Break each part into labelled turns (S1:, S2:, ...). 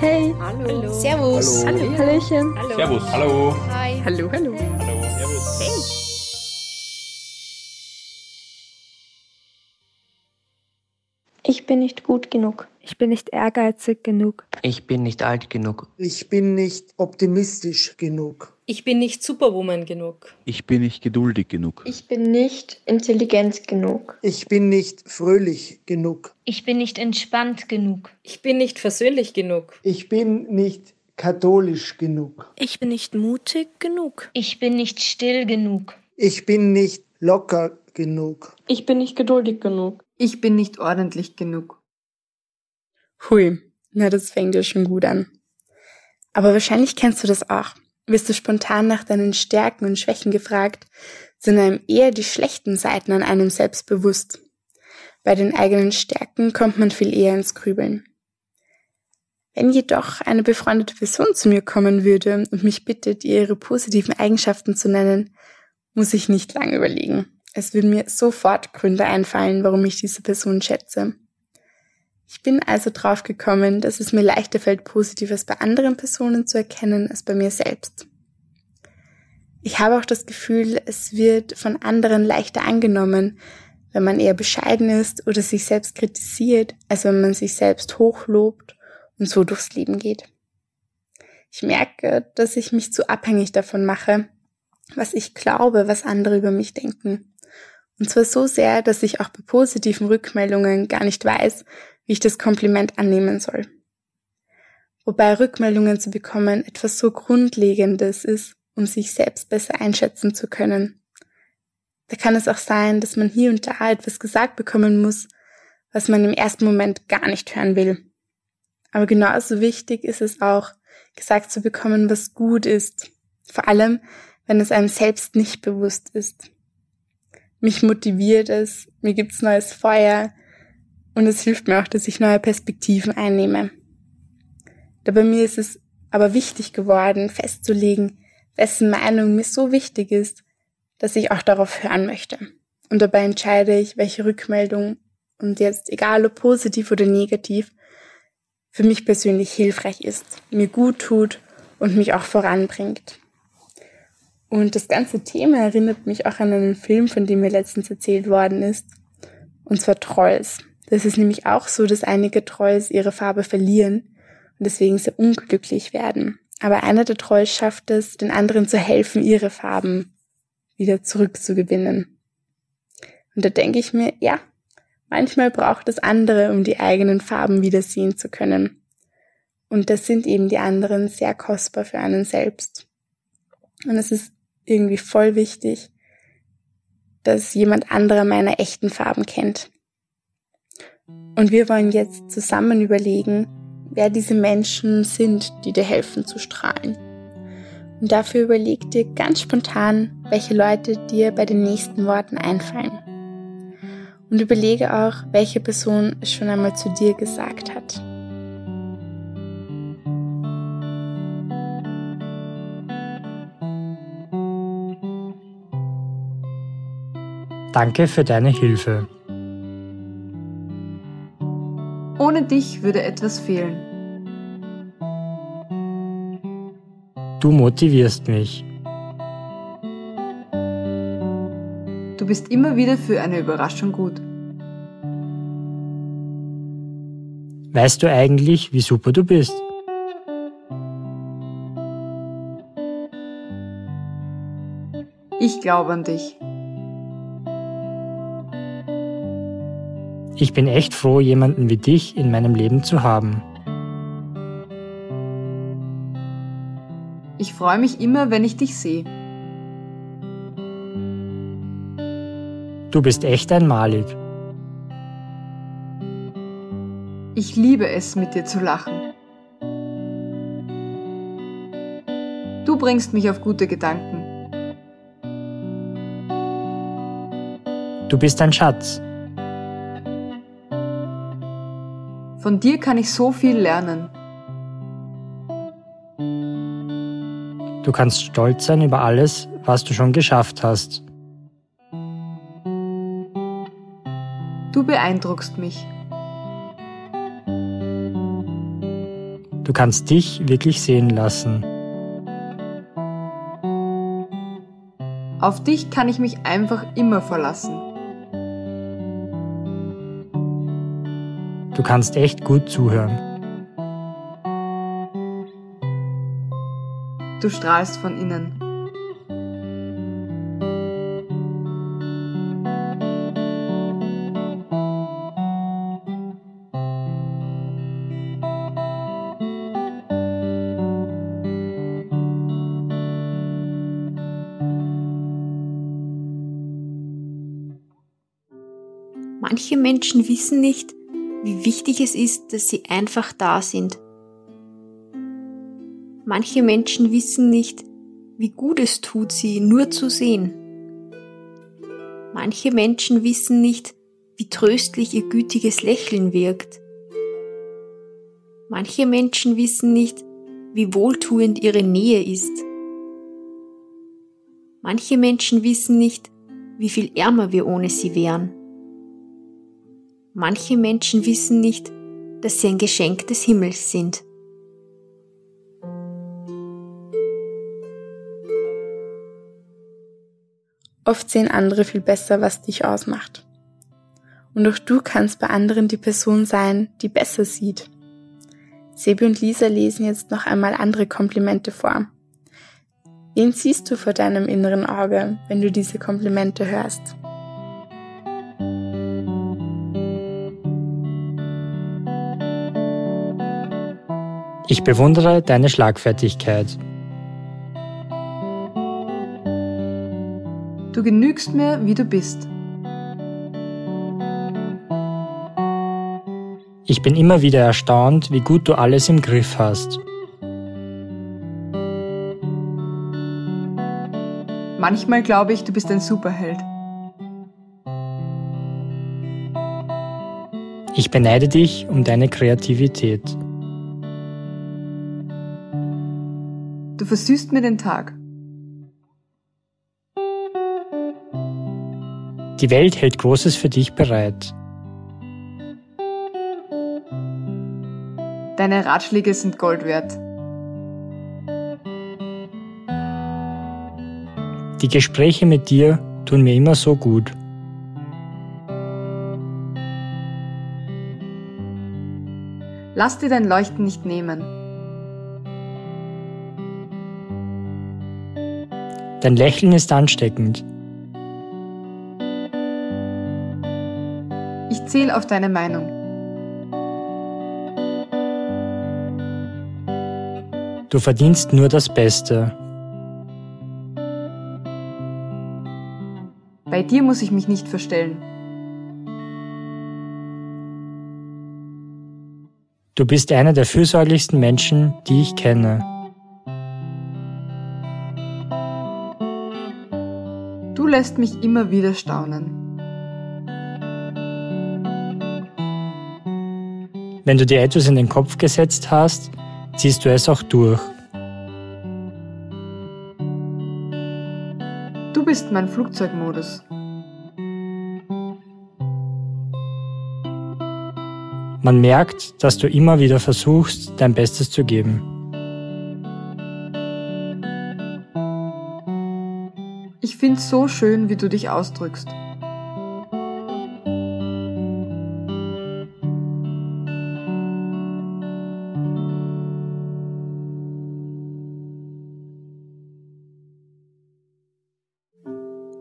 S1: Hey.
S2: Hallo.
S3: Servus.
S1: Hallo.
S2: Hallo.
S1: Hallöchen.
S2: Hallo.
S4: Servus. Hallo.
S2: Hi.
S3: Hallo, hallo.
S4: Hallo. Servus.
S2: Hey.
S1: Ich bin nicht gut genug.
S5: Ich bin nicht ehrgeizig genug.
S6: Ich bin nicht alt genug.
S7: Ich bin nicht optimistisch genug.
S2: Ich bin nicht Superwoman genug.
S8: Ich bin nicht geduldig genug.
S1: Ich bin nicht intelligent genug.
S7: Ich bin nicht fröhlich genug.
S9: Ich bin nicht entspannt genug.
S2: Ich bin nicht versöhnlich genug.
S7: Ich bin nicht katholisch genug.
S3: Ich bin nicht mutig genug.
S9: Ich bin nicht still genug.
S7: Ich bin nicht locker genug.
S1: Ich bin nicht geduldig genug.
S10: Ich bin nicht ordentlich genug.
S3: Hui, na das fängt ja schon gut an. Aber wahrscheinlich kennst du das auch. Wirst du spontan nach deinen Stärken und Schwächen gefragt, sind einem eher die schlechten Seiten an einem selbst bewusst. Bei den eigenen Stärken kommt man viel eher ins Grübeln. Wenn jedoch eine befreundete Person zu mir kommen würde und mich bittet, ihr ihre positiven Eigenschaften zu nennen, muss ich nicht lange überlegen. Es würden mir sofort Gründe einfallen, warum ich diese Person schätze. Ich bin also drauf gekommen, dass es mir leichter fällt, Positives bei anderen Personen zu erkennen als bei mir selbst. Ich habe auch das Gefühl, es wird von anderen leichter angenommen, wenn man eher bescheiden ist oder sich selbst kritisiert, als wenn man sich selbst hochlobt und so durchs Leben geht. Ich merke, dass ich mich zu abhängig davon mache, was ich glaube, was andere über mich denken. Und zwar so sehr, dass ich auch bei positiven Rückmeldungen gar nicht weiß, wie ich das Kompliment annehmen soll. Wobei Rückmeldungen zu bekommen etwas so Grundlegendes ist, um sich selbst besser einschätzen zu können. Da kann es auch sein, dass man hier und da etwas gesagt bekommen muss, was man im ersten Moment gar nicht hören will. Aber genauso wichtig ist es auch, gesagt zu bekommen, was gut ist. Vor allem, wenn es einem selbst nicht bewusst ist. Mich motiviert es, mir gibt's neues Feuer und es hilft mir auch, dass ich neue Perspektiven einnehme. Da bei mir ist es aber wichtig geworden, festzulegen, wessen Meinung mir so wichtig ist, dass ich auch darauf hören möchte. Und dabei entscheide ich, welche Rückmeldung, und jetzt egal ob positiv oder negativ, für mich persönlich hilfreich ist, mir gut tut und mich auch voranbringt. Und das ganze Thema erinnert mich auch an einen Film, von dem mir letztens erzählt worden ist. Und zwar Trolls. Das ist nämlich auch so, dass einige Trolls ihre Farbe verlieren und deswegen sehr unglücklich werden. Aber einer der Trolls schafft es, den anderen zu helfen, ihre Farben wieder zurückzugewinnen. Und da denke ich mir, ja, manchmal braucht es andere, um die eigenen Farben wieder sehen zu können. Und das sind eben die anderen sehr kostbar für einen selbst. Und es ist irgendwie voll wichtig, dass jemand anderer meine echten Farben kennt. Und wir wollen jetzt zusammen überlegen, wer diese Menschen sind, die dir helfen zu strahlen. Und dafür überleg dir ganz spontan, welche Leute dir bei den nächsten Worten einfallen. Und überlege auch, welche Person es schon einmal zu dir gesagt hat.
S11: Danke für deine Hilfe.
S10: Ohne dich würde etwas fehlen.
S11: Du motivierst mich.
S10: Du bist immer wieder für eine Überraschung gut.
S11: Weißt du eigentlich, wie super du bist?
S10: Ich glaube an dich.
S11: Ich bin echt froh, jemanden wie dich in meinem Leben zu haben.
S10: Ich freue mich immer, wenn ich dich sehe.
S11: Du bist echt einmalig.
S10: Ich liebe es, mit dir zu lachen. Du bringst mich auf gute Gedanken.
S11: Du bist ein Schatz.
S10: Von dir kann ich so viel lernen.
S11: Du kannst stolz sein über alles, was du schon geschafft hast.
S10: Du beeindruckst mich.
S11: Du kannst dich wirklich sehen lassen.
S10: Auf dich kann ich mich einfach immer verlassen.
S11: Du kannst echt gut zuhören.
S10: Du strahlst von innen.
S4: Manche Menschen wissen nicht, wie wichtig es ist, dass sie einfach da sind. Manche Menschen wissen nicht, wie gut es tut, sie nur zu sehen. Manche Menschen wissen nicht, wie tröstlich ihr gütiges Lächeln wirkt. Manche Menschen wissen nicht, wie wohltuend ihre Nähe ist. Manche Menschen wissen nicht, wie viel ärmer wir ohne sie wären. Manche Menschen wissen nicht, dass sie ein Geschenk des Himmels sind.
S3: Oft sehen andere viel besser, was dich ausmacht. Und auch du kannst bei anderen die Person sein, die besser sieht. Sebi und Lisa lesen jetzt noch einmal andere Komplimente vor. Wen siehst du vor deinem inneren Auge, wenn du diese Komplimente hörst?
S11: Ich bewundere deine Schlagfertigkeit.
S10: Du genügst mir, wie du bist.
S11: Ich bin immer wieder erstaunt, wie gut du alles im Griff hast.
S10: Manchmal glaube ich, du bist ein Superheld.
S11: Ich beneide dich um deine Kreativität.
S10: Versüßt mir den Tag.
S11: Die Welt hält Großes für dich bereit.
S10: Deine Ratschläge sind Gold wert.
S11: Die Gespräche mit dir tun mir immer so gut.
S10: Lass dir dein Leuchten nicht nehmen.
S11: Dein Lächeln ist ansteckend.
S10: Ich zähle auf deine Meinung.
S11: Du verdienst nur das Beste.
S10: Bei dir muss ich mich nicht verstellen.
S11: Du bist einer der fürsorglichsten Menschen, die ich kenne.
S10: Du lässt mich immer wieder staunen.
S11: Wenn du dir etwas in den Kopf gesetzt hast, ziehst du es auch durch.
S10: Du bist mein Flugzeugmodus.
S11: Man merkt, dass du immer wieder versuchst, dein Bestes zu geben.
S10: Find's so schön, wie du dich ausdrückst.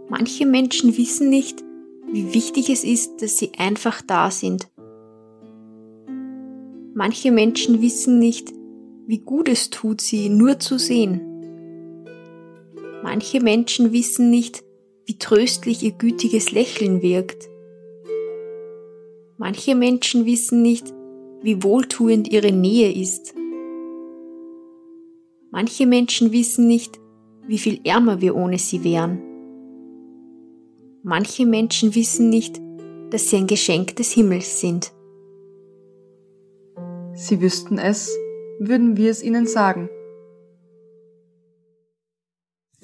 S4: Manche Menschen wissen nicht, wie wichtig es ist, dass sie einfach da sind. Manche Menschen wissen nicht, wie gut es tut, sie nur zu sehen. Manche Menschen wissen nicht, wie tröstlich ihr gütiges Lächeln wirkt. Manche Menschen wissen nicht, wie wohltuend ihre Nähe ist. Manche Menschen wissen nicht, wie viel ärmer wir ohne sie wären. Manche Menschen wissen nicht, dass sie ein Geschenk des Himmels sind.
S10: Sie wüssten es, würden wir es ihnen sagen.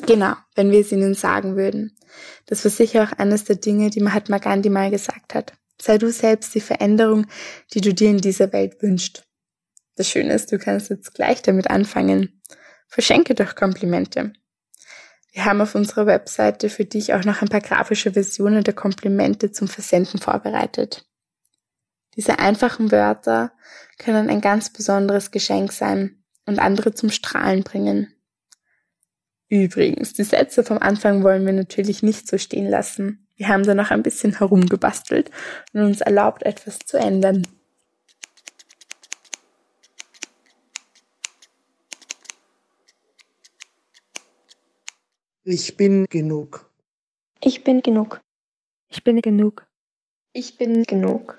S3: Genau, wenn wir es ihnen sagen würden. Das war sicher auch eines der Dinge, die Mahatma Gandhi mal gesagt hat. Sei du selbst die Veränderung, die du dir in dieser Welt wünschst. Das Schöne ist, du kannst jetzt gleich damit anfangen. Verschenke doch Komplimente. Wir haben auf unserer Webseite für dich auch noch ein paar grafische Versionen der Komplimente zum Versenden vorbereitet. Diese einfachen Wörter können ein ganz besonderes Geschenk sein und andere zum Strahlen bringen. Übrigens, die Sätze vom Anfang wollen wir natürlich nicht so stehen lassen. Wir haben da noch ein bisschen herumgebastelt und uns erlaubt, etwas zu ändern.
S7: Ich bin genug.
S1: Ich bin genug.
S5: Ich bin genug.
S1: Ich bin genug.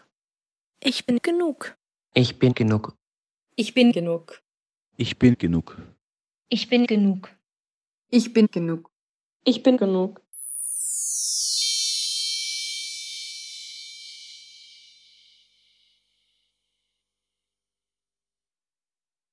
S2: Ich bin genug.
S6: Ich bin genug.
S2: Ich bin genug.
S8: Ich bin genug.
S9: Ich bin genug.
S10: Ich bin genug.
S1: Ich bin genug.